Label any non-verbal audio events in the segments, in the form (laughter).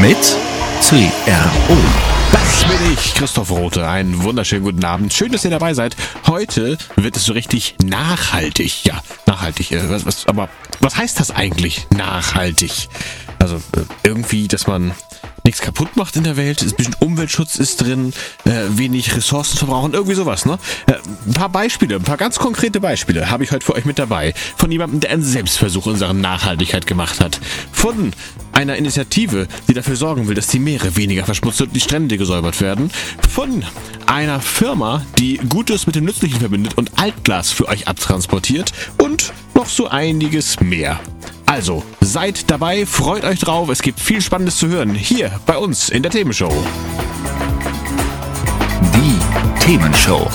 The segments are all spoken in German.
Mit CRO. Das bin ich, Christoph Rote. Einen wunderschönen guten Abend. Schön, dass ihr dabei seid. Heute wird es so richtig nachhaltig. Ja, nachhaltig. Äh, Was, was, aber was heißt das eigentlich, nachhaltig? Also äh, irgendwie, dass man nichts kaputt macht in der Welt. Ein bisschen Umweltschutz ist drin, äh, wenig Ressourcen verbrauchen, irgendwie sowas, ne? Äh, ein paar Beispiele, ein paar ganz konkrete Beispiele habe ich heute für euch mit dabei. Von jemandem, der einen Selbstversuch in Sachen Nachhaltigkeit gemacht hat. Von einer Initiative, die dafür sorgen will, dass die Meere weniger verschmutzt und die Strände gesäubert werden. Von einer Firma, die Gutes mit dem Nützlichen verbindet und Altglas für euch abtransportiert. Und noch so einiges mehr. Also, seid dabei, freut euch drauf, es gibt viel Spannendes zu hören, hier bei uns in der Themenshow. Die Themenshow.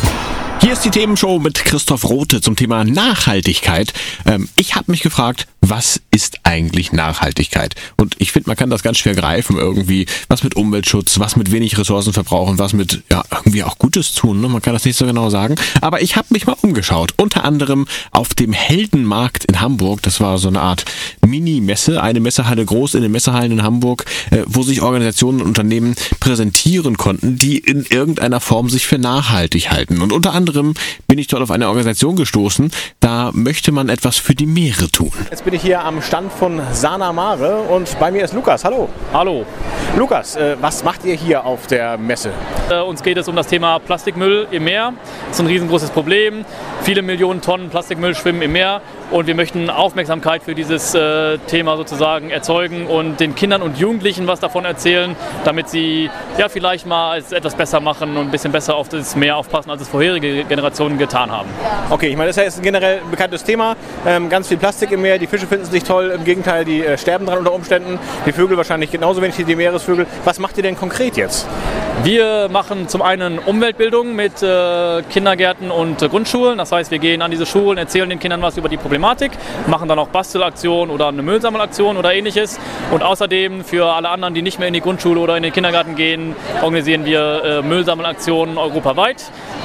Hier ist die Themenshow mit Christoph Rote zum Thema Nachhaltigkeit. Ähm, ich habe mich gefragt, was ist eigentlich Nachhaltigkeit? Und ich finde, man kann das ganz schwer greifen irgendwie. Was mit Umweltschutz, was mit wenig Ressourcen verbrauchen, was mit ja irgendwie auch Gutes tun. Ne? Man kann das nicht so genau sagen. Aber ich habe mich mal umgeschaut. Unter anderem auf dem Heldenmarkt in Hamburg. Das war so eine Art Mini-Messe, eine Messehalle groß in den Messehallen in Hamburg, äh, wo sich Organisationen und Unternehmen präsentieren konnten, die in irgendeiner Form sich für nachhaltig halten. Und unter anderem bin ich dort auf eine Organisation gestoßen, da möchte man etwas für die Meere tun. Bin ich hier am Stand von Sana Mare und bei mir ist Lukas. Hallo. Hallo, Lukas, äh, was macht ihr hier auf der Messe? äh, uns geht es um das Thema Plastikmüll im Meer. Das ist ein riesengroßes Problem. Viele Millionen Tonnen Plastikmüll schwimmen im Meer und wir möchten Aufmerksamkeit für dieses äh, Thema sozusagen erzeugen und den Kindern und Jugendlichen was davon erzählen, damit sie ja vielleicht mal es etwas besser machen und ein bisschen besser auf das Meer aufpassen, als es vorherige Generationen getan haben. Okay, ich meine, das ist ein generell bekanntes Thema. Ähm, ganz viel Plastik im Meer, die Fische finden es nicht toll, im Gegenteil, die äh, sterben dran unter Umständen. Die Vögel wahrscheinlich genauso wenig wie die Meeresvögel. Was macht ihr denn konkret jetzt? Wir machen zum einen Umweltbildung mit äh, Kindergärten und äh, Grundschulen. Das heißt, wir gehen an diese Schulen, erzählen den Kindern was über die Problematik, machen dann auch Bastelaktionen oder eine Müllsammelaktion oder ähnliches. Und außerdem für alle anderen, die nicht mehr in die Grundschule oder in den Kindergarten gehen, organisieren wir äh, Müllsammelaktionen europaweit.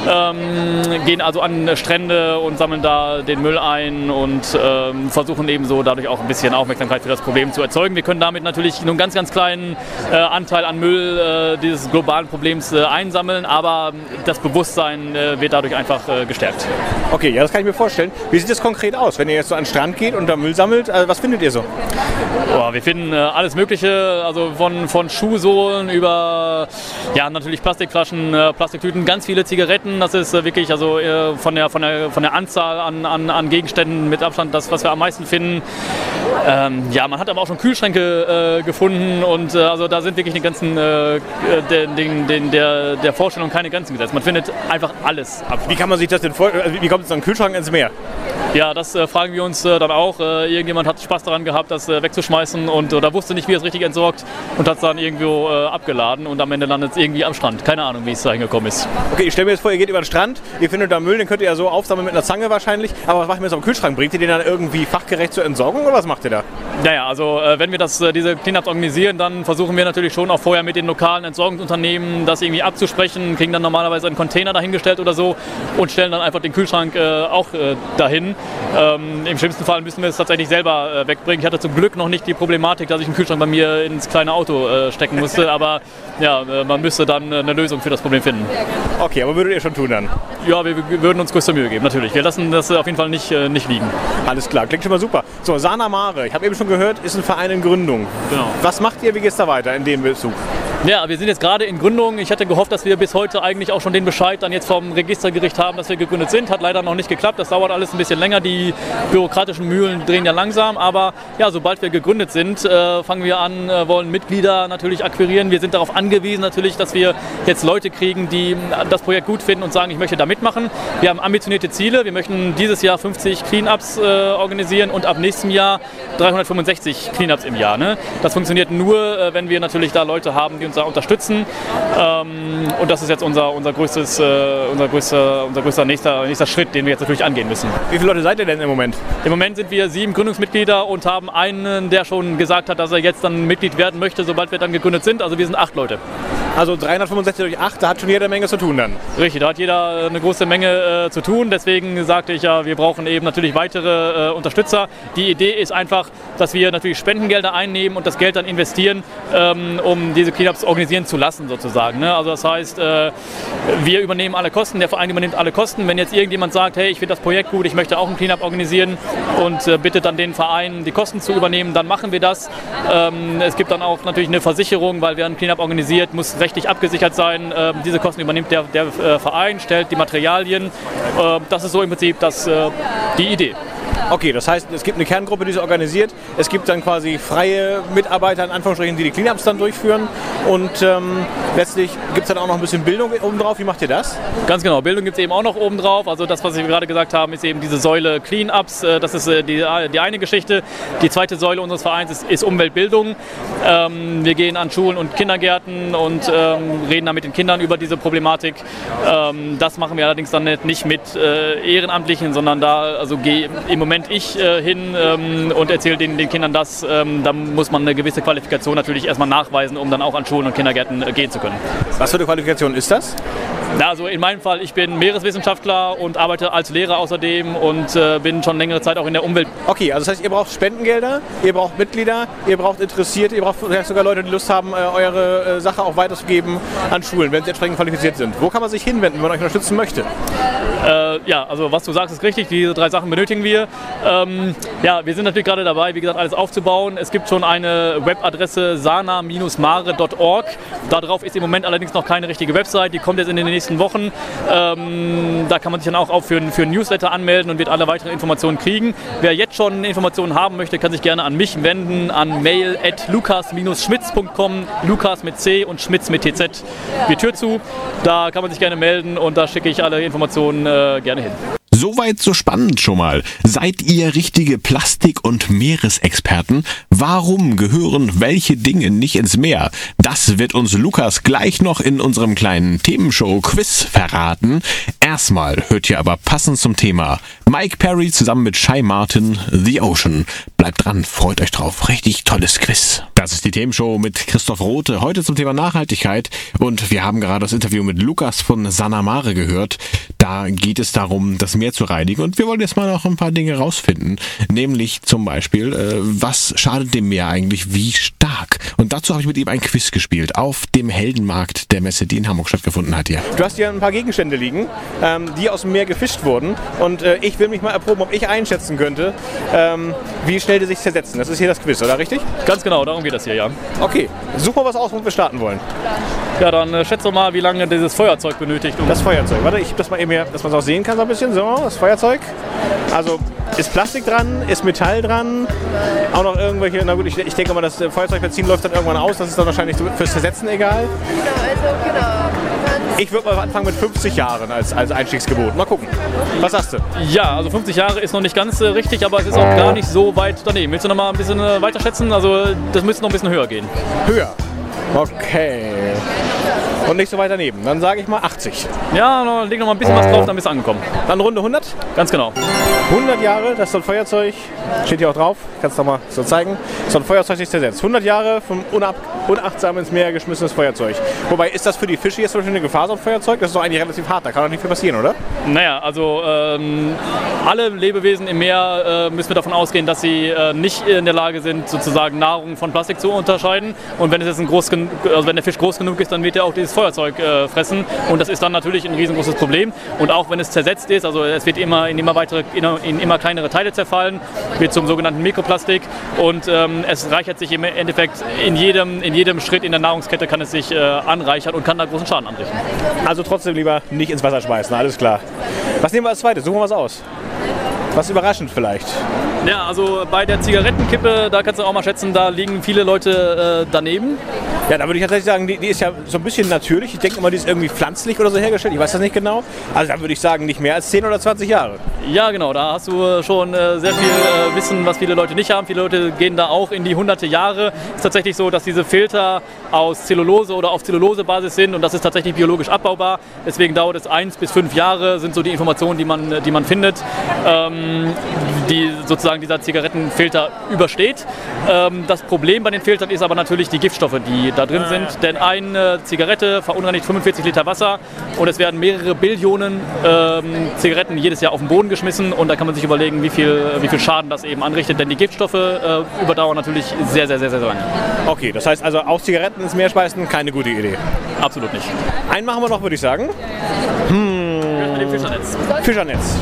Ähm, gehen also an Strände und sammeln da den Müll ein und ähm, versuchen ebenso dadurch auch ein bisschen Aufmerksamkeit für das Problem zu erzeugen. Wir können damit natürlich nur einen ganz, ganz kleinen äh, Anteil an Müll äh, dieses globalen Problems äh, einsammeln, aber das Bewusstsein äh, wird dadurch einfach äh, gestärkt. Okay, ja, das kann ich mir vorstellen. Wie sieht das konkret aus, wenn ihr jetzt so an den Strand geht und da Müll sammelt? Äh, was findet ihr so? Boah, wir finden äh, alles Mögliche, also von, von Schuhsohlen über ja, natürlich Plastikflaschen, äh, Plastiktüten, ganz viele Zigaretten. Das ist äh, wirklich also äh, von, der, von, der, von der Anzahl an, an, an Gegenständen mit Abstand das, was wir am meisten finden. Ähm, ja, man hat aber auch schon Kühlschränke äh, gefunden und also da sind wirklich die ganzen, den, den, den, der, der Vorstellung keine Grenzen gesetzt. Man findet einfach alles ab. Wie kann man sich das denn vorstellen? Also, wie kommt es dann Kühlschrank ins Meer? Ja, das äh, fragen wir uns äh, dann auch. Äh, irgendjemand hat Spaß daran gehabt, das äh, wegzuschmeißen und oder wusste nicht, wie er es richtig entsorgt und hat es dann irgendwo äh, abgeladen und am Ende landet es irgendwie am Strand. Keine Ahnung, wie es da hingekommen ist. Okay, ich stelle mir jetzt vor, ihr geht über den Strand, ihr findet da Müll, den könnt ihr ja so aufsammeln mit einer Zange wahrscheinlich. Aber was macht ihr mit so einem Kühlschrank? Bringt ihr den dann irgendwie fachgerecht zur Entsorgung oder was macht ihr da? Naja, also äh, wenn wir das, diese Cleanups organisieren, dann versuchen wir natürlich schon auch vorher mit den lokalen Entsorgungsunternehmen das irgendwie abzusprechen, kriegen dann normalerweise einen Container dahingestellt oder so und stellen dann einfach den Kühlschrank auch dahin. Ähm, Im schlimmsten Fall müssen wir es tatsächlich selber äh, wegbringen. Ich hatte zum Glück noch nicht die Problematik, dass ich einen Kühlschrank bei mir ins kleine Auto äh, stecken musste, (laughs) aber ja, äh, man müsste dann eine Lösung für das Problem finden. Okay, aber würdet ihr schon tun dann? Ja, wir, wir würden uns größte Mühe geben, natürlich. Wir lassen das auf jeden Fall nicht, äh, nicht liegen. Alles klar, klingt schon mal super. So, Sana Mare, ich habe eben schon gehört, ist ein Verein in Gründung. Genau. Was macht ihr, wie geht es da weiter in dem Bezug? Ja, wir sind jetzt gerade in Gründung. Ich hatte gehofft, dass wir bis heute eigentlich auch schon den Bescheid dann jetzt vom Registergericht haben, dass wir gegründet sind. Hat leider noch nicht geklappt. Das dauert alles ein bisschen länger. Die bürokratischen Mühlen drehen ja langsam. Aber ja, sobald wir gegründet sind, äh, fangen wir an, äh, wollen Mitglieder natürlich akquirieren. Wir sind darauf angewiesen natürlich, dass wir jetzt Leute kriegen, die das Projekt gut finden und sagen, ich möchte da mitmachen. Wir haben ambitionierte Ziele. Wir möchten dieses Jahr 50 Cleanups äh, organisieren und ab nächstem Jahr 365 Cleanups im Jahr. Ne? Das funktioniert nur, äh, wenn wir natürlich da Leute haben, die uns da unterstützen. Ähm, und das ist jetzt unser, unser, größtes, äh, unser, größter, unser größter nächster, nächster Schritt, den wir jetzt natürlich angehen müssen. Wie viele Leute seid ihr denn im Moment? Im Moment sind wir sieben Gründungsmitglieder und haben einen, der schon gesagt hat, dass er jetzt dann Mitglied werden möchte, sobald wir dann gegründet sind. Also wir sind acht Leute. Also 365 durch 8, da hat schon jede Menge zu tun dann. Richtig, da hat jeder eine große Menge äh, zu tun. Deswegen sagte ich ja, wir brauchen eben natürlich weitere äh, Unterstützer. Die Idee ist einfach, dass wir natürlich Spendengelder einnehmen und das Geld dann investieren, ähm, um diese Cleanups organisieren zu lassen sozusagen. Ne? Also das heißt, äh, wir übernehmen alle Kosten, der Verein übernimmt alle Kosten. Wenn jetzt irgendjemand sagt, hey, ich finde das Projekt gut, ich möchte auch ein Cleanup organisieren und äh, bittet dann den Verein, die Kosten zu übernehmen, dann machen wir das. Ähm, es gibt dann auch natürlich eine Versicherung, weil wer ein Cleanup organisiert, muss rechtlich abgesichert sein. Ähm, diese Kosten übernimmt der, der äh, Verein, stellt die Materialien. Ähm, das ist so im Prinzip das, äh, die Idee. Okay, das heißt, es gibt eine Kerngruppe, die sie organisiert. Es gibt dann quasi freie Mitarbeiter, in Anführungsstrichen, die die Cleanups dann durchführen. Und ähm, letztlich gibt es dann auch noch ein bisschen Bildung obendrauf. Wie macht ihr das? Ganz genau, Bildung gibt es eben auch noch obendrauf. Also das, was wir gerade gesagt haben, ist eben diese Säule Cleanups. Äh, das ist äh, die, die eine Geschichte. Die zweite Säule unseres Vereins ist, ist Umweltbildung. Ähm, wir gehen an Schulen und Kindergärten und ähm, reden da mit den Kindern über diese Problematik. Ähm, das machen wir allerdings dann nicht mit äh, Ehrenamtlichen, sondern da also im Moment ich äh, hin ähm, und erzähle den, den, Kindern das. Ähm, da muss man eine gewisse Qualifikation natürlich erstmal nachweisen, um dann auch an Schulen und Kindergärten äh, gehen zu können. Was für eine Qualifikation ist das? Also in meinem Fall, ich bin Meereswissenschaftler und arbeite als Lehrer außerdem und äh, bin schon längere Zeit auch in der Umwelt. Okay, also das heißt, ihr braucht Spendengelder, ihr braucht Mitglieder, ihr braucht Interessierte, ihr braucht vielleicht sogar Leute, die Lust haben, äh, eure äh, Sache auch weiterzugeben an Schulen, wenn sie entsprechend qualifiziert sind. Wo kann man sich hinwenden, wenn man euch unterstützen möchte? Äh, ja, also was du sagst, ist richtig. Diese drei Sachen benötigen wir. Ähm, ja, wir sind natürlich gerade dabei, wie gesagt, alles aufzubauen. Es gibt schon eine Webadresse sana-mare.org. Darauf ist im Moment allerdings noch keine richtige Website. Die kommt jetzt in den nächsten Wochen. Ähm, da kann man sich dann auch, für, für ein Newsletter anmelden und wird alle weiteren Informationen kriegen. Wer jetzt schon Informationen haben möchte, kann sich gerne an mich wenden, an mail at lukas-schmitz.com, Lukas mit C und Schmitz mit TZ, die Tür zu. Da kann man sich gerne melden und da schicke ich alle Informationen äh, gerne hin. Soweit so spannend schon mal. Seid ihr richtige Plastik- und Meeresexperten? Warum gehören welche Dinge nicht ins Meer? Das wird uns Lukas gleich noch in unserem kleinen Themenshow-Quiz verraten. Erstmal hört ihr aber passend zum Thema Mike Perry zusammen mit Shy Martin The Ocean. Bleibt dran, freut euch drauf. Richtig tolles Quiz. Das ist die Themenshow mit Christoph Rote. Heute zum Thema Nachhaltigkeit. Und wir haben gerade das Interview mit Lukas von Sanamare gehört. Da geht es darum, das Meer zu reinigen. Und wir wollen jetzt mal noch ein paar Dinge rausfinden. Nämlich zum Beispiel, äh, was schadet dem Meer eigentlich wie stark? Und dazu habe ich mit ihm ein Quiz gespielt auf dem Heldenmarkt der Messe, die in Hamburg stattgefunden hat hier. Du hast hier ein paar Gegenstände liegen, ähm, die aus dem Meer gefischt wurden. Und äh, ich will mich mal erproben, ob ich einschätzen könnte, ähm, wie schnell die sich zersetzen. Das ist hier das Quiz, oder richtig? Ganz genau, darum geht das hier, ja. Okay, such mal was aus, womit wir starten wollen. Ja, dann äh, schätze mal, wie lange dieses Feuerzeug benötigt. Um das Feuerzeug. Warte, ich das mal eben hier, dass man es auch sehen kann so ein bisschen. So, das Feuerzeug. Also ist Plastik dran, ist Metall dran, auch noch irgendwelche, na gut, ich, ich denke mal, das Feuerzeugbenzin läuft dann irgendwann aus, das ist dann wahrscheinlich fürs Zersetzen egal. Genau, also genau. Ich würde mal anfangen mit 50 Jahren als, als Einstiegsgebot. Mal gucken. Was sagst du? Ja, also 50 Jahre ist noch nicht ganz äh, richtig, aber es ist auch gar nicht so weit daneben. Willst du noch mal ein bisschen äh, weiter schätzen? Also das müsste noch ein bisschen höher gehen. Höher. Okay. Und nicht so weit daneben. Dann sage ich mal 80. Ja, noch, leg noch mal ein bisschen was drauf, dann bist du angekommen. Dann Runde 100? Ganz genau. 100 Jahre, das ist so ein Feuerzeug. Steht hier auch drauf. Kannst du mal so zeigen. So ein Feuerzeug sich zersetzt. 100 Jahre vom unab unachtsam ins Meer geschmissenes Feuerzeug. Wobei, ist das für die Fische jetzt zum Beispiel eine Gefahr, so ein Feuerzeug? Das ist doch eigentlich relativ hart. Da kann doch nicht viel passieren, oder? Naja, also ähm, alle Lebewesen im Meer äh, müssen wir davon ausgehen, dass sie äh, nicht in der Lage sind, sozusagen Nahrung von Plastik zu unterscheiden. Und wenn es jetzt ein groß also wenn der Fisch groß genug ist, dann wird er auch dieses Feuerzeug äh, fressen und das ist dann natürlich ein riesengroßes Problem. Und auch wenn es zersetzt ist, also es wird immer in immer weitere, in, in immer kleinere Teile zerfallen, wird zum sogenannten Mikroplastik und ähm, es reichert sich im Endeffekt in jedem, in jedem Schritt in der Nahrungskette kann es sich äh, anreichern und kann da großen Schaden anrichten. Also trotzdem lieber nicht ins Wasser schmeißen, alles klar. Was nehmen wir als zweites? Suchen wir was aus. Was überraschend vielleicht. Ja, also bei der Zigarettenkippe, da kannst du auch mal schätzen, da liegen viele Leute äh, daneben. Ja, da würde ich tatsächlich sagen, die, die ist ja so ein bisschen natürlich. Ich denke immer, die ist irgendwie pflanzlich oder so hergestellt. Ich weiß das nicht genau. Also da würde ich sagen, nicht mehr als 10 oder 20 Jahre. Ja, genau, da hast du äh, schon äh, sehr viel äh, Wissen, was viele Leute nicht haben. Viele Leute gehen da auch in die hunderte Jahre. Es ist tatsächlich so, dass diese Filter aus Zellulose oder auf Zellulosebasis sind und das ist tatsächlich biologisch abbaubar. Deswegen dauert es eins bis fünf Jahre, sind so die Informationen, die man, die man findet, ähm, die sozusagen dieser Zigarettenfilter übersteht. Ähm, das Problem bei den Filtern ist aber natürlich die Giftstoffe, die da drin sind. Denn eine Zigarette verunreinigt 45 Liter Wasser und es werden mehrere Billionen ähm, Zigaretten jedes Jahr auf den Boden geschmissen und da kann man sich überlegen, wie viel, wie viel Schaden das eben anrichtet. Denn die Giftstoffe äh, überdauern natürlich sehr, sehr, sehr, sehr lange. Okay, das heißt also auch Zigaretten ins Meer schmeißen, keine gute Idee. Absolut nicht. Einen machen wir noch, würde ich sagen. Mit dem Fischernetz. Fischernetz.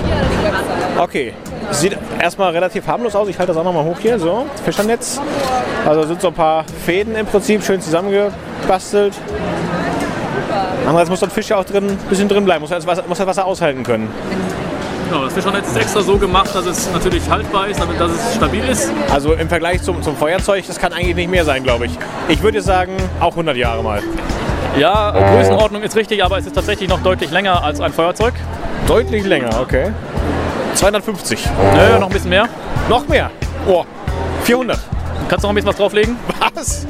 Okay. Sieht erstmal relativ harmlos aus. Ich halte das auch nochmal hoch hier. So, Fischernetz. Also sind so ein paar Fäden im Prinzip schön zusammengebastelt. Andererseits muss das Fisch ja auch drin, ein bisschen drin bleiben, muss das, Wasser, muss das Wasser aushalten können. Genau, das Fischernetz ist extra so gemacht, dass es natürlich haltbar ist, damit dass es stabil ist. Also im Vergleich zum, zum Feuerzeug, das kann eigentlich nicht mehr sein, glaube ich. Ich würde sagen, auch 100 Jahre mal. Ja, Größenordnung ist richtig, aber es ist tatsächlich noch deutlich länger als ein Feuerzeug. Deutlich länger, okay. 250. Nö, noch ein bisschen mehr. Noch mehr. Oh, 400. Kannst du noch ein bisschen was drauflegen? Was?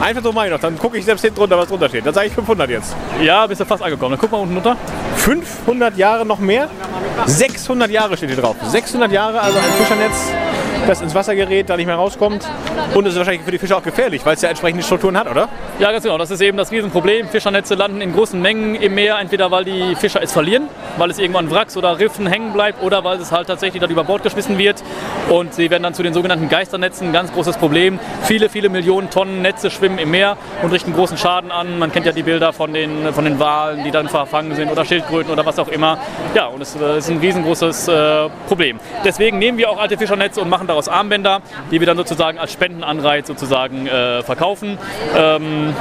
Einfach so meine ich noch. Dann gucke ich selbst hinten drunter, was drunter steht. Dann sage ich 500 jetzt. Ja, bist du fast angekommen. Dann guck mal unten runter. 500 Jahre noch mehr? 600 Jahre steht hier drauf. 600 Jahre, also ein Fischernetz, das ins Wasser gerät, da nicht mehr rauskommt. Und es ist wahrscheinlich für die Fische auch gefährlich, weil es ja entsprechende Strukturen hat, oder? Ja, ganz genau. Das ist eben das Riesenproblem. Fischernetze landen in großen Mengen im Meer, entweder weil die Fischer es verlieren, weil es irgendwann Wracks oder Riffen hängen bleibt oder weil es halt tatsächlich dann über Bord geschmissen wird. Und sie werden dann zu den sogenannten Geisternetzen. Ganz großes Problem. Viele, viele Millionen Tonnen Netze schwimmen im Meer und richten großen Schaden an. Man kennt ja die Bilder von den, von den Walen, die dann verfangen sind oder Schildkröten oder was auch immer. Ja, und es äh, ist ein riesengroßes äh, Problem. Deswegen nehmen wir auch alte Fischernetze und machen daraus Armbänder, die wir dann sozusagen als Spendenanreiz sozusagen äh, verkaufen. Ähm,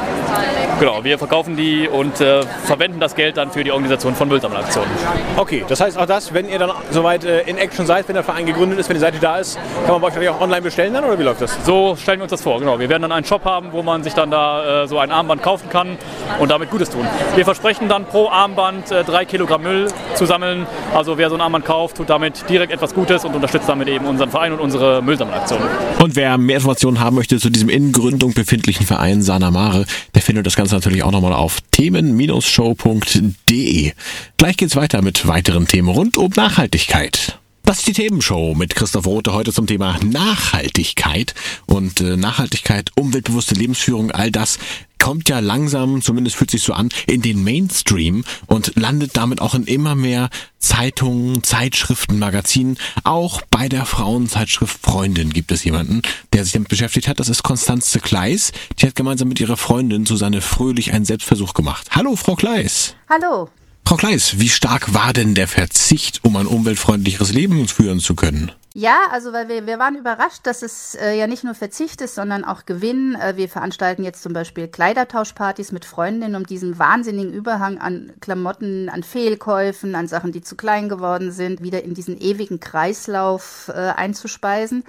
genau, wir verkaufen die und äh, verwenden das Geld dann für die Organisation von Müllsammelaktionen. Okay, das heißt auch das, wenn ihr dann soweit äh, in Action seid, wenn der Verein gegründet ist, wenn die Seite da ist, kann man bei euch auch online bestellen dann oder wie läuft das? So stellen wir uns das vor, genau. Wir werden dann einen Shop haben, wo man sich dann da äh, so ein Armband kaufen kann und damit Gutes tun. Wir versprechen dann pro Armband äh, drei Kilogramm Müll zu sammeln. Also wer so ein Armband kauft, tut damit direkt etwas Gutes und unterstützt damit eben unseren Verein und unsere Müllsammelaktion. Und wer mehr Informationen haben möchte zu diesem in Gründung befindlichen Verein Sanamare, der findet das Ganze natürlich auch nochmal auf themen-show.de. Gleich geht's weiter mit weiteren Themen rund um Nachhaltigkeit. Das ist die Themenshow mit Christoph Rote heute zum Thema Nachhaltigkeit und äh, Nachhaltigkeit, umweltbewusste Lebensführung, all das kommt ja langsam, zumindest fühlt sich so an, in den Mainstream und landet damit auch in immer mehr Zeitungen, Zeitschriften, Magazinen. Auch bei der Frauenzeitschrift Freundin gibt es jemanden, der sich damit beschäftigt hat. Das ist Konstanze Kleis. Die hat gemeinsam mit ihrer Freundin Susanne Fröhlich einen Selbstversuch gemacht. Hallo, Frau Kleis. Hallo. Frau Kleis, wie stark war denn der Verzicht, um ein umweltfreundlicheres Leben führen zu können? Ja, also weil wir, wir waren überrascht, dass es äh, ja nicht nur Verzicht ist, sondern auch Gewinn. Äh, wir veranstalten jetzt zum Beispiel Kleidertauschpartys mit Freundinnen, um diesen wahnsinnigen Überhang an Klamotten, an Fehlkäufen, an Sachen, die zu klein geworden sind, wieder in diesen ewigen Kreislauf äh, einzuspeisen.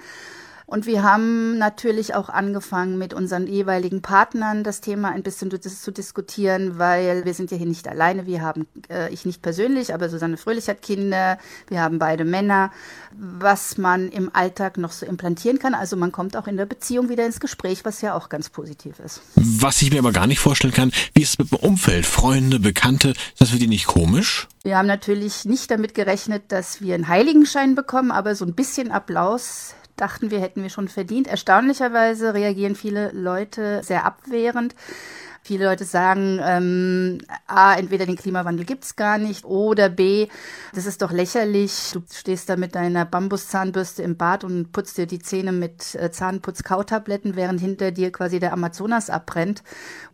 Und wir haben natürlich auch angefangen, mit unseren jeweiligen Partnern das Thema ein bisschen zu, diskutieren, weil wir sind ja hier nicht alleine. Wir haben, äh, ich nicht persönlich, aber Susanne Fröhlich hat Kinder, wir haben beide Männer, was man im Alltag noch so implantieren kann. Also man kommt auch in der Beziehung wieder ins Gespräch, was ja auch ganz positiv ist. Was ich mir aber gar nicht vorstellen kann, wie ist es mit dem Umfeld, Freunde, Bekannte, das für die nicht komisch? Wir haben natürlich nicht damit gerechnet, dass wir einen Heiligenschein bekommen, aber so ein bisschen Applaus dachten wir, hätten wir schon verdient. Erstaunlicherweise reagieren viele Leute sehr abwehrend. Viele Leute sagen, ähm, A, entweder den Klimawandel gibt's gar nicht oder B, das ist doch lächerlich. Du stehst da mit deiner Bambuszahnbürste im Bad und putzt dir die Zähne mit äh, Zahnputz-Kautabletten, während hinter dir quasi der Amazonas abbrennt.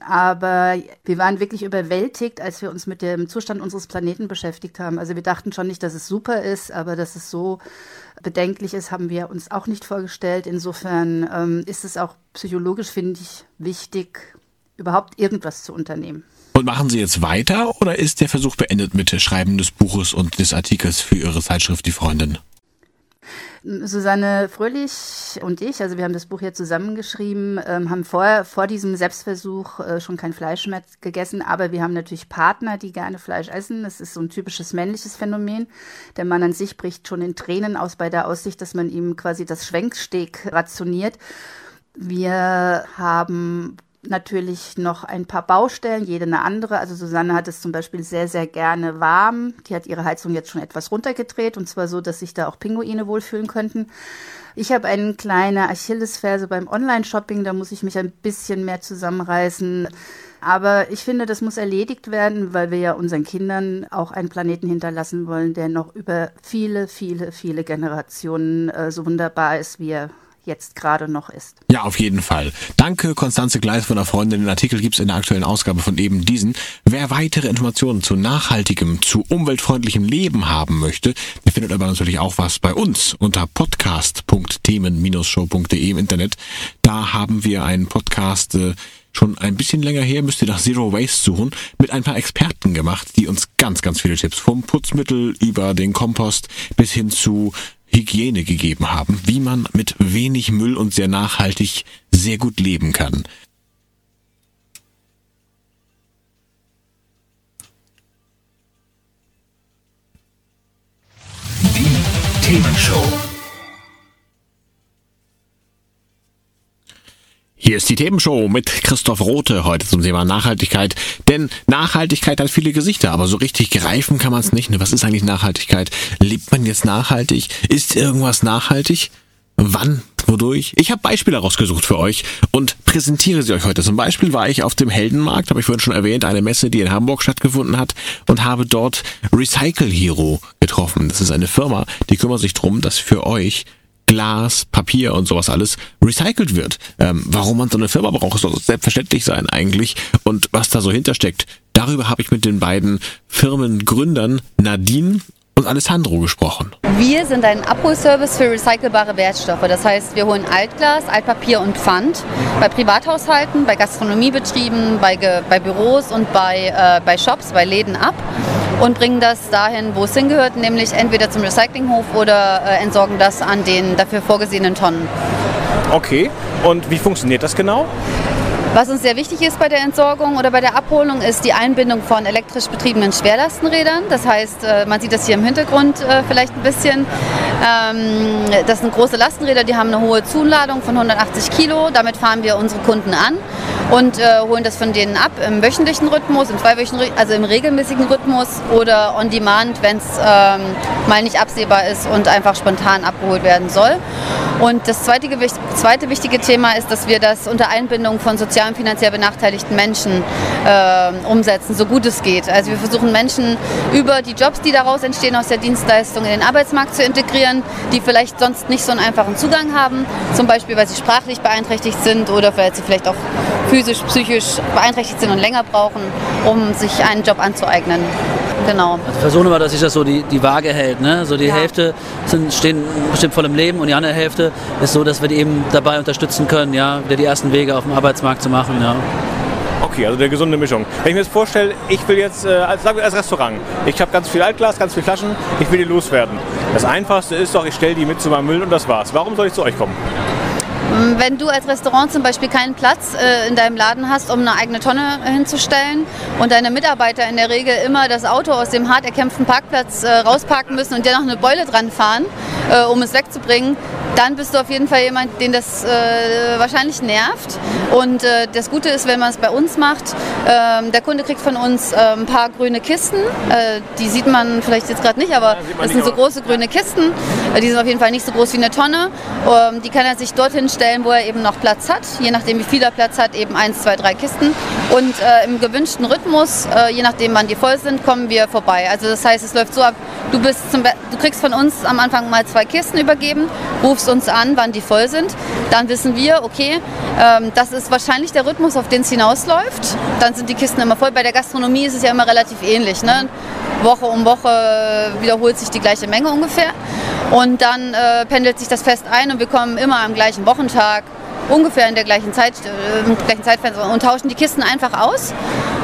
Aber wir waren wirklich überwältigt, als wir uns mit dem Zustand unseres Planeten beschäftigt haben. Also wir dachten schon nicht, dass es super ist, aber dass es so bedenklich ist, haben wir uns auch nicht vorgestellt. Insofern ähm, ist es auch psychologisch, finde ich, wichtig, überhaupt irgendwas zu unternehmen. Und machen Sie jetzt weiter oder ist der Versuch beendet mit Schreiben des Buches und des Artikels für Ihre Zeitschrift Die Freundin? Susanne Fröhlich und ich, also wir haben das Buch hier zusammengeschrieben, ähm, haben vorher vor diesem Selbstversuch äh, schon kein Fleisch mehr gegessen, aber wir haben natürlich Partner, die gerne Fleisch essen. Das ist so ein typisches männliches Phänomen. Der Mann an sich bricht schon in Tränen aus bei der Aussicht, dass man ihm quasi das Schwenksteg rationiert. Wir haben natürlich noch ein paar Baustellen, jede eine andere. Also Susanne hat es zum Beispiel sehr, sehr gerne warm. Die hat ihre Heizung jetzt schon etwas runtergedreht und zwar so, dass sich da auch Pinguine wohlfühlen könnten. Ich habe eine kleine Achillesferse beim Online-Shopping, da muss ich mich ein bisschen mehr zusammenreißen. Aber ich finde, das muss erledigt werden, weil wir ja unseren Kindern auch einen Planeten hinterlassen wollen, der noch über viele, viele, viele Generationen äh, so wunderbar ist, wie er jetzt gerade noch ist. Ja, auf jeden Fall. Danke, Konstanze Gleis von der Freundin. Den Artikel gibt's in der aktuellen Ausgabe von eben diesen. Wer weitere Informationen zu nachhaltigem, zu umweltfreundlichem Leben haben möchte, der findet aber natürlich auch was bei uns unter podcast.themen-show.de im Internet. Da haben wir einen Podcast äh, schon ein bisschen länger her, müsst ihr nach Zero Waste suchen, mit ein paar Experten gemacht, die uns ganz, ganz viele Tipps vom Putzmittel über den Kompost bis hin zu Hygiene gegeben haben, wie man mit wenig Müll und sehr nachhaltig sehr gut leben kann. Die Themenshow. Hier ist die Themenshow mit Christoph Rote heute zum Thema Nachhaltigkeit. Denn Nachhaltigkeit hat viele Gesichter, aber so richtig greifen kann man es nicht. Ne? Was ist eigentlich Nachhaltigkeit? Lebt man jetzt nachhaltig? Ist irgendwas nachhaltig? Wann? Wodurch? Ich habe Beispiele rausgesucht für euch und präsentiere sie euch heute. Zum Beispiel war ich auf dem Heldenmarkt, habe ich vorhin schon erwähnt, eine Messe, die in Hamburg stattgefunden hat und habe dort Recycle Hero getroffen. Das ist eine Firma, die kümmert sich drum, dass für euch Glas, Papier und sowas alles recycelt wird. Ähm, warum man so eine Firma braucht, soll selbstverständlich sein eigentlich. Und was da so hintersteckt, darüber habe ich mit den beiden Firmengründern Nadine und Alessandro gesprochen. Wir sind ein Abholservice für recycelbare Wertstoffe. Das heißt, wir holen Altglas, Altpapier und Pfand bei Privathaushalten, bei Gastronomiebetrieben, bei, bei Büros und bei, äh, bei Shops, bei Läden ab und bringen das dahin, wo es hingehört, nämlich entweder zum Recyclinghof oder äh, entsorgen das an den dafür vorgesehenen Tonnen. Okay, und wie funktioniert das genau? Was uns sehr wichtig ist bei der Entsorgung oder bei der Abholung, ist die Einbindung von elektrisch betriebenen Schwerlastenrädern. Das heißt, äh, man sieht das hier im Hintergrund äh, vielleicht ein bisschen. Ähm, das sind große Lastenräder, die haben eine hohe Zuladung von 180 Kilo. Damit fahren wir unsere Kunden an und äh, holen das von denen ab im wöchentlichen Rhythmus, im zweiwöchentlichen, also im regelmäßigen Rhythmus oder on demand, wenn es ähm, mal nicht absehbar ist und einfach spontan abgeholt werden soll. Und das zweite, zweite wichtige Thema ist, dass wir das unter Einbindung von sozial und finanziell benachteiligten Menschen äh, umsetzen, so gut es geht. Also wir versuchen Menschen über die Jobs, die daraus entstehen aus der Dienstleistung, in den Arbeitsmarkt zu integrieren, die vielleicht sonst nicht so einen einfachen Zugang haben, zum Beispiel weil sie sprachlich beeinträchtigt sind oder weil sie vielleicht auch physisch, psychisch beeinträchtigt sind und länger brauchen, um sich einen Job anzueignen. Genau. Also versuchen wir, dass sich das so die, die Waage hält. Ne? So die ja. Hälfte sind, stehen bestimmt voll im Leben und die andere Hälfte ist so, dass wir die eben dabei unterstützen können, ja, wieder die ersten Wege auf dem Arbeitsmarkt zu machen. Ja. Okay, also eine gesunde Mischung. Wenn ich mir jetzt vorstelle, ich will jetzt, äh, als, als Restaurant, ich habe ganz viel Altglas, ganz viele Flaschen, ich will die loswerden. Das Einfachste ist doch, ich stelle die mit zu meinem Müll und das war's. Warum soll ich zu euch kommen? Wenn du als Restaurant zum Beispiel keinen Platz äh, in deinem Laden hast, um eine eigene Tonne hinzustellen und deine Mitarbeiter in der Regel immer das Auto aus dem hart erkämpften Parkplatz äh, rausparken müssen und dir noch eine Beule dran fahren, äh, um es wegzubringen, dann bist du auf jeden Fall jemand, den das äh, wahrscheinlich nervt. Und äh, das Gute ist, wenn man es bei uns macht, ähm, der Kunde kriegt von uns äh, ein paar grüne Kisten. Äh, die sieht man vielleicht jetzt gerade nicht, aber das sind so große grüne Kisten. Äh, die sind auf jeden Fall nicht so groß wie eine Tonne. Ähm, die kann er sich dorthin stellen, wo er eben noch Platz hat. Je nachdem, wie viel er Platz hat, eben eins, zwei, drei Kisten. Und äh, im gewünschten Rhythmus, äh, je nachdem, wann die voll sind, kommen wir vorbei. Also das heißt, es läuft so ab, du, bist zum du kriegst von uns am Anfang mal zwei Kisten übergeben, rufst uns an, wann die voll sind. Dann wissen wir, okay, ähm, das ist wahrscheinlich der Rhythmus, auf den es hinausläuft. Dann sind die Kisten immer voll. Bei der Gastronomie ist es ja immer relativ ähnlich. Ne? Woche um Woche wiederholt sich die gleiche Menge ungefähr. Und dann äh, pendelt sich das fest ein und wir kommen immer am gleichen Wochentag ungefähr in der gleichen Zeit, äh, gleichen Zeitfenster und tauschen die Kisten einfach aus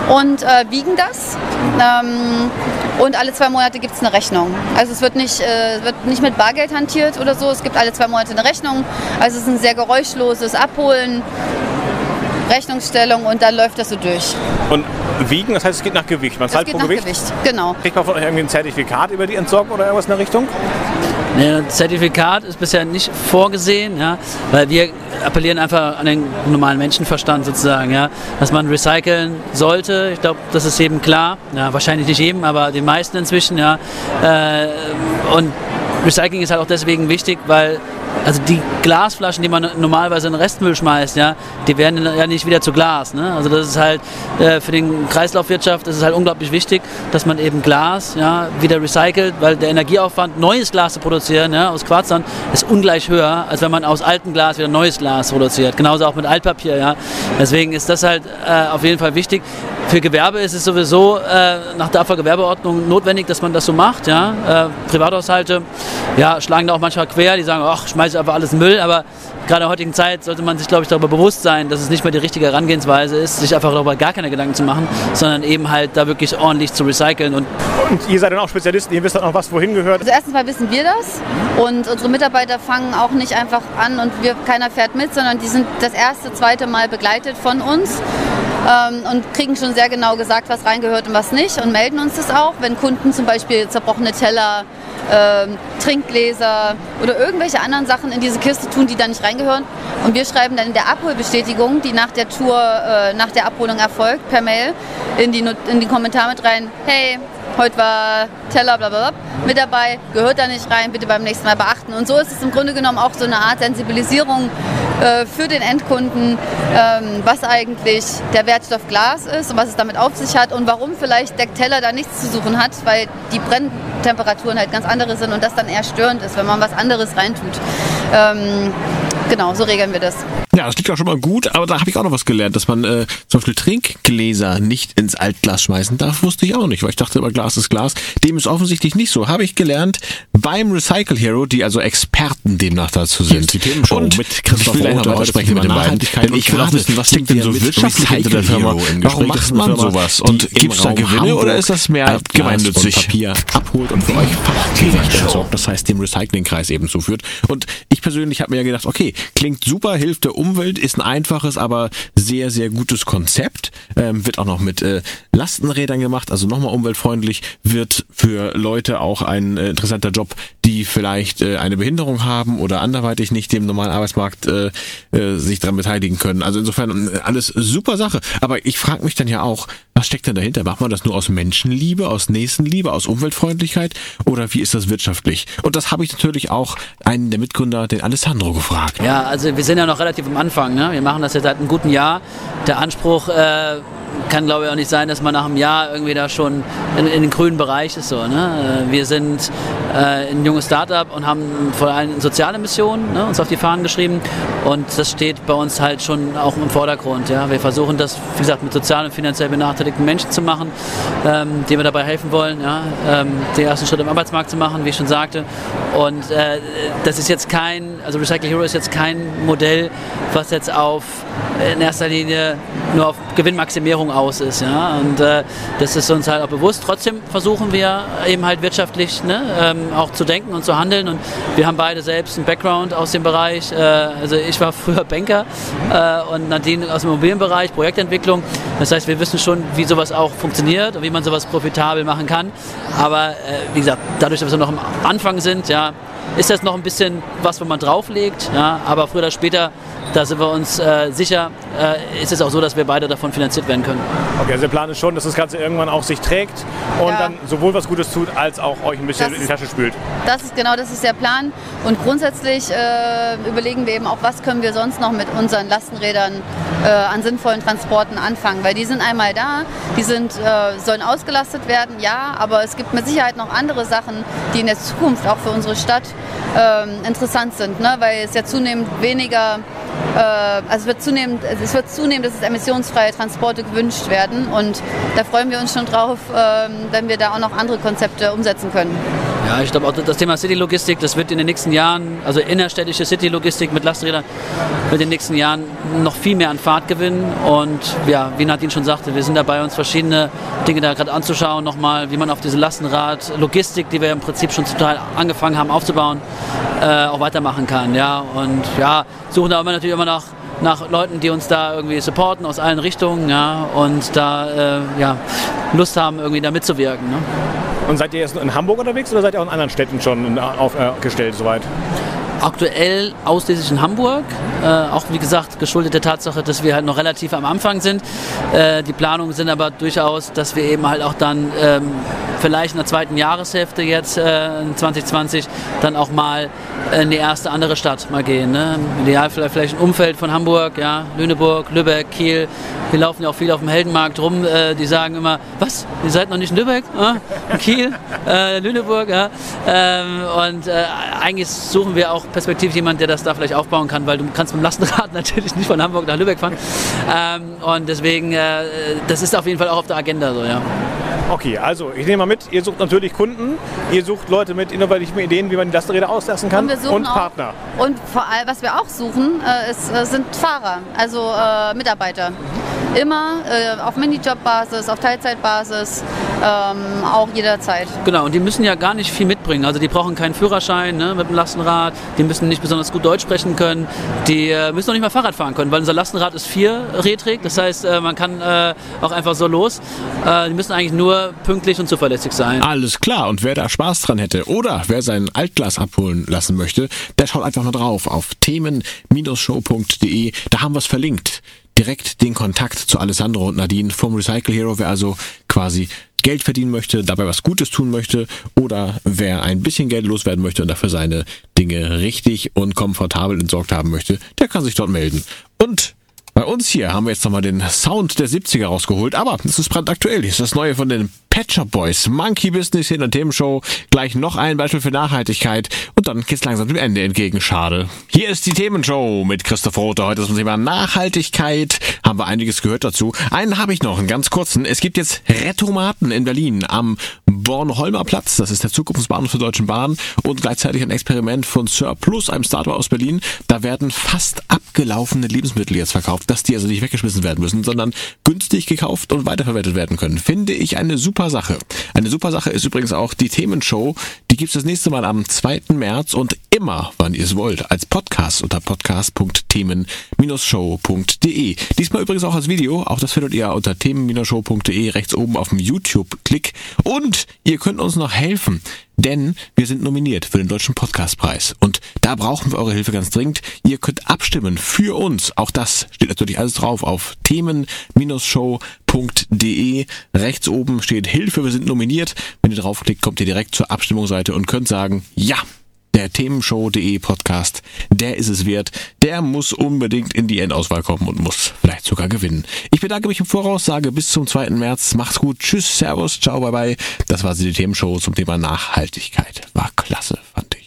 und äh, wiegen das. Ähm, und alle zwei Monate gibt es eine Rechnung. Also es wird nicht, äh, wird nicht mit Bargeld hantiert oder so. Es gibt alle zwei Monate eine Rechnung. Also es ist ein sehr geräuschloses Abholen, Rechnungsstellung und dann läuft das so durch. Und wiegen, das heißt, es geht nach Gewicht. Man Das zahlt pro Gewicht. Gewicht, genau. Kriegt man von euch irgendwie ein Zertifikat über die Entsorgung oder irgendwas in der Richtung? Ein Zertifikat ist bisher nicht vorgesehen, ja, weil wir appellieren einfach an den normalen Menschenverstand sozusagen, ja, dass man recyceln sollte. Ich glaube, das ist jedem klar. Ja, wahrscheinlich nicht jedem, aber den meisten inzwischen, ja. Äh, und Recycling ist halt auch deswegen wichtig, weil also die Glasflaschen, die man normalerweise in den Restmüll schmeißt, ja, die werden ja nicht wieder zu Glas. Ne? Also das ist halt äh, für den Kreislaufwirtschaft ist es halt unglaublich wichtig, dass man eben Glas ja, wieder recycelt, weil der Energieaufwand, neues Glas zu produzieren ja, aus Quarzsand, ist ungleich höher, als wenn man aus altem Glas wieder neues Glas produziert. Genauso auch mit Altpapier. Ja. Deswegen ist das halt äh, auf jeden Fall wichtig. Für Gewerbe ist es sowieso äh, nach der Abfallgewerbeordnung notwendig, dass man das so macht. Ja. Äh, Privathaushalte ja, schlagen da auch manchmal quer, die sagen, ach, schmeiß einfach alles in Müll, aber gerade in der heutigen Zeit sollte man sich, glaube ich, darüber bewusst sein, dass es nicht mehr die richtige Herangehensweise ist, sich einfach darüber gar keine Gedanken zu machen, sondern eben halt da wirklich ordentlich zu recyceln und Und ihr seid dann auch Spezialisten, ihr wisst dann auch, was wohin gehört. Also erstens mal wissen wir das und unsere Mitarbeiter fangen auch nicht einfach an und wir, keiner fährt mit, sondern die sind das erste, zweite Mal begleitet von uns und kriegen schon sehr genau gesagt, was reingehört und was nicht und melden uns das auch, wenn Kunden zum Beispiel zerbrochene Teller, ähm, Trinkgläser oder irgendwelche anderen Sachen in diese Kiste tun, die da nicht reingehören. Und wir schreiben dann in der Abholbestätigung, die nach der Tour, äh, nach der Abholung erfolgt, per Mail in die, in die Kommentare mit rein, hey, heute war Teller, bla bla bla, mit dabei, gehört da nicht rein, bitte beim nächsten Mal beachten. Und so ist es im Grunde genommen auch so eine Art Sensibilisierung äh, für den Endkunden, ähm, was eigentlich der Wertstoff Glas ist und was es damit auf sich hat und warum vielleicht der Teller da nichts zu suchen hat, weil die Brenntemperaturen halt ganz andere sind und das dann eher störend ist, wenn man was anderes reintut. Ähm, genau, so regeln wir das. Ja, das klingt auch schon mal gut, aber da habe ich auch noch was gelernt, dass man äh, zum Beispiel Trinkgläser nicht ins Altglas schmeißen darf, wusste ich auch nicht, weil ich dachte immer, Glas ist Glas. Dem ist offensichtlich nicht so. Habe ich gelernt beim Recycle Hero, die also Experten demnach dazu sind. die Themenshow Und mit Christoph ich will einmal Heute sprechen mit den beiden. Denn ich will auch wissen, was steckt steckt denn so wirtschaftlich hinter der Firma? Warum macht man sowas? Und gibt es da Gewinne oder Hamburg ist das mehr gemeinnützig? Papier abholt und für euch entsorgt. Das heißt, dem Recyclingkreis eben zuführt. Und ich persönlich habe mir ja gedacht, okay, klingt super, hilft der Umwelt, ist ein einfaches, aber sehr, sehr gutes Konzept. Ähm, wird auch noch mit äh, Lastenrädern gemacht, also nochmal umweltfreundlich, wird für Leute auch ein äh, interessanter Job, die vielleicht äh, eine Behinderung haben oder anderweitig nicht dem normalen Arbeitsmarkt äh, äh, sich daran beteiligen können. Also insofern äh, alles super Sache. Aber ich frage mich dann ja auch, was steckt denn dahinter? Macht man das nur aus Menschenliebe, aus Nächstenliebe, aus Umweltfreundlichkeit oder wie ist das wirtschaftlich? Und das habe ich natürlich auch einen der Mitgründer, den Alessandro, gefragt. Ja, also wir sind ja noch relativ am Anfang. Ne? Wir machen das jetzt seit einem guten Jahr. Der Anspruch äh, kann, glaube ich, auch nicht sein, dass man nach einem Jahr irgendwie da schon in, in den grünen Bereich ist. So, ne? Äh, Wir sind äh, ein junges Startup und haben vor allem soziale Missionen ne, uns auf die Fahnen geschrieben. Und das steht bei uns halt schon auch im Vordergrund. Ja? Wir versuchen das, wie gesagt, mit sozial und finanziell benachteiligten Menschen zu machen, ähm, denen wir dabei helfen wollen, ja? ähm, den ersten Schritt im Arbeitsmarkt zu machen, wie ich schon sagte. Und äh, das ist jetzt kein, also Recycle Hero ist jetzt kein Modell, was jetzt auf in erster Linie nur auf Gewinnmaximierung aus ist. Ja? Und äh, das ist uns halt auch bewusst. Trotzdem versuchen wir eben halt wirtschaftlich ne, ähm, auch zu denken und zu handeln. Und wir haben beide selbst einen Background aus dem Bereich. Äh, also ich war (laughs) früher Banker äh, und Nadine aus dem Immobilienbereich, Projektentwicklung. Das heißt, wir wissen schon, wie sowas auch funktioniert und wie man sowas profitabel machen kann. Aber äh, wie gesagt, dadurch, dass wir noch am Anfang sind, ja, ist das noch ein bisschen was, wo man drauflegt. Ja, aber früher oder später, da sind wir uns äh, sicher, äh, ist es auch so, dass wir beide davon finanziert werden können. Okay, also der Plan ist schon, dass das Ganze irgendwann auch sich trägt und Ja. dann sowohl was Gutes tut, als auch euch ein bisschen Das in die Tasche spült. Das ist genau, das ist der Plan. Und grundsätzlich äh, überlegen wir eben auch, was können wir sonst noch mit unseren Lastenrädern äh, an sinnvollen Transporten anfangen. Weil die sind einmal da, die sind, äh, sollen ausgelastet werden, ja, aber es gibt mit Sicherheit noch andere Sachen, die in der Zukunft auch für unsere Stadt ähm, interessant sind. Ne? Weil es ja zunehmend weniger äh, also es wird zunehmend, es wird zunehmend, dass es emissionsfreie Transporte gewünscht werden und da freuen wir uns schon drauf, ähm, wenn wir da auch noch andere Konzepte umsetzen können. Ja, ich glaube auch das Thema City-Logistik, das wird in den nächsten Jahren, also innerstädtische City-Logistik mit Lasträdern, wird in den nächsten Jahren noch viel mehr an Fahrt gewinnen. Und ja, wie Nadine schon sagte, wir sind dabei, uns verschiedene Dinge da gerade anzuschauen, nochmal, wie man auf diese Lastenrad-Logistik, die wir im Prinzip schon Teil angefangen haben aufzubauen, äh, auch weitermachen kann. Ja, und ja, suchen da immer natürlich immer nach nach Leuten, die uns da irgendwie supporten aus allen Richtungen ja, und da äh, ja, Lust haben, irgendwie da mitzuwirken. Ne? Und seid ihr jetzt in Hamburg unterwegs oder seid ihr auch in anderen Städten schon aufgestellt soweit? Aktuell ausschließlich in Hamburg. Äh, auch wie gesagt, geschuldet der Tatsache, dass wir halt noch relativ am Anfang sind. Äh, die Planungen sind aber durchaus, dass wir eben halt auch dann ähm, vielleicht in der zweiten Jahreshälfte jetzt äh, 2020 dann auch mal in die erste andere Stadt mal gehen. Ne? Idealfall vielleicht ein Umfeld von Hamburg, ja, Lüneburg, Lübeck, Kiel. Wir laufen ja auch viel auf dem Heldenmarkt rum. Äh, die sagen immer, was, ihr seid noch nicht in Lübeck? Äh? Kiel, äh, Lüneburg, ja. Ähm, und äh, eigentlich suchen wir auch perspektivisch jemanden, der das da vielleicht aufbauen kann, weil du kannst mit dem Lastenrad (laughs) natürlich nicht von Hamburg nach Lübeck fahren. Ähm, und deswegen, äh, das ist auf jeden Fall auch auf der Agenda so, ja. Okay, also ich nehme mal mit, ihr sucht natürlich Kunden, ihr sucht Leute mit innovativen Ideen, wie man die Lastenräder auslassen kann Und wir suchen auch- Partner. Und vor allem, was wir auch suchen, äh, ist, äh, sind Fahrer, also äh, Mitarbeiter. Immer äh, auf Minijob-Basis, auf Teilzeitbasis, ähm, auch jederzeit. Genau, und die müssen ja gar nicht viel mitbringen. Also die brauchen keinen Führerschein ne, mit dem Lastenrad, die müssen nicht besonders gut Deutsch sprechen können, die äh, müssen auch nicht mal Fahrrad fahren können, weil unser Lastenrad ist vierrädrig, das heißt, äh, man kann äh, auch einfach so los. Äh, die müssen eigentlich nur pünktlich und zuverlässig sein. Alles klar, und wer da Spaß dran hätte oder wer sein Altglas abholen lassen möchte, der schaut einfach mal drauf auf themen-show.de. Da haben wir es verlinkt. Direkt den Kontakt zu Alessandro und Nadine vom Recycle Hero. Wer also quasi Geld verdienen möchte, dabei was Gutes tun möchte oder wer ein bisschen Geld loswerden möchte und dafür seine Dinge richtig und komfortabel entsorgt haben möchte, der kann sich dort melden. Und bei uns hier haben wir jetzt nochmal den Sound der 70er rausgeholt, aber es ist brandaktuell. Hier ist das Neue von den Pet Shop Boys. Monkey Business in der Themenshow. Gleich noch ein Beispiel für Nachhaltigkeit und dann geht's langsam dem Ende entgegen. Schade. Hier ist die Themenshow mit Christoph Rothe. Heute zum Thema Nachhaltigkeit. Haben wir einiges gehört dazu. Einen habe ich noch, einen ganz kurzen. Es gibt jetzt Rettomaten in Berlin am Bornholmer Platz. Das ist der Zukunftsbahnhof der Deutschen Bahn und gleichzeitig ein Experiment von Sir Plus, einem Startup aus Berlin. Da werden fast abgelaufene Lebensmittel jetzt verkauft, dass die also nicht weggeschmissen werden müssen, sondern günstig gekauft und weiterverwertet werden können. Finde ich eine super Sache. Eine super Sache ist übrigens auch die Themenshow. Die gibt's das nächste Mal am 2. März und immer, wann ihr es wollt, als Podcast unter podcast.themen-show.de. Diesmal übrigens auch als Video. Auch das findet ihr unter themen-show.de rechts oben auf dem YouTube-Klick. Und ihr könnt uns noch helfen. Denn wir sind nominiert für den Deutschen Podcastpreis. Und da brauchen wir eure Hilfe ganz dringend. Ihr könnt abstimmen für uns. Auch das steht natürlich alles drauf auf themen-show.de. Rechts oben steht Hilfe, wir sind nominiert. Wenn ihr draufklickt, kommt ihr direkt zur Abstimmungsseite und könnt sagen, ja, der Themenshow.de Podcast, der ist es wert. Der muss unbedingt in die Endauswahl kommen und muss vielleicht sogar gewinnen. Ich bedanke mich im Voraus, sage bis zum 2. März. Macht's gut. Tschüss, Servus, ciao, bye bye. Das war sie, die Themenshow zum Thema Nachhaltigkeit. War klasse, fand ich.